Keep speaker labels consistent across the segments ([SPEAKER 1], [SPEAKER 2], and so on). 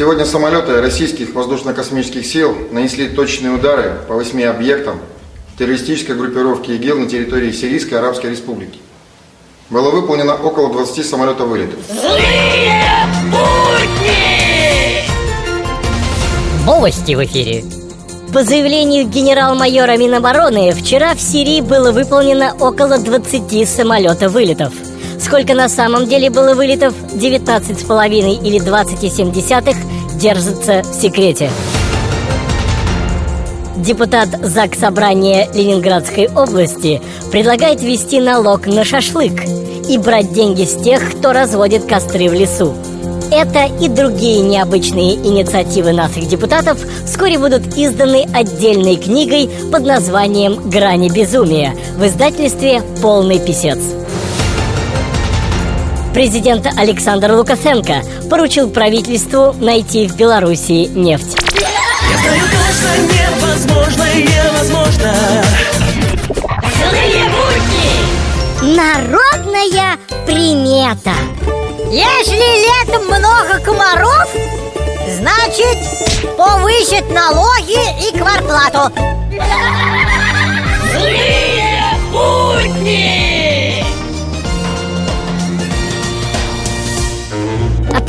[SPEAKER 1] Сегодня самолеты российских воздушно-космических сил нанесли точные удары по восьми объектам террористической группировки ИГИЛ на территории Сирийской Арабской Республики. Было выполнено около 20 самолетов вылетов. Злые
[SPEAKER 2] будни! Новости в эфире. По заявлению генерал-майора Минобороны, вчера в Сирии было выполнено около 20 самолетов вылетов. Сколько на самом деле было вылетов, 19,5 или 20,7 держится в секрете. Депутат ЗАГС Собрания Ленинградской области предлагает ввести налог на шашлык и брать деньги с тех, кто разводит костры в лесу. Это и другие необычные инициативы наших депутатов вскоре будут изданы отдельной книгой под названием «Грани безумия» в издательстве «Полный писец». Президент Александр Лукашенко поручил правительству найти в Белоруссии нефть. Я знаю точно невозможно, невозможно. Будни! Народная примета.
[SPEAKER 3] Если летом много комаров, значит повысит налоги и кварплату.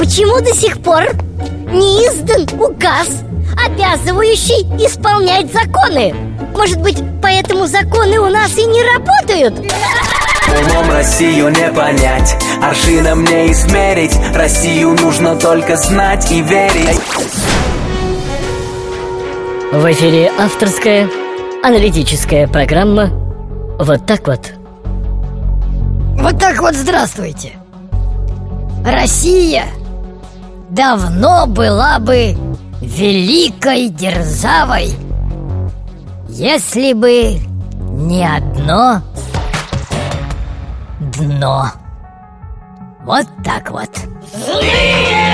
[SPEAKER 2] Почему до сих пор не издан указ, обязывающий исполнять законы? Может быть, поэтому законы у нас и не работают?
[SPEAKER 4] Умом Россию не понять, аршином не измерить Россию нужно только знать и верить
[SPEAKER 2] В эфире авторская аналитическая программа «Вот так вот»
[SPEAKER 3] Вот так вот здравствуйте Россия давно была бы великой дерзавой Если бы не одно дно. Вот так вот. Злые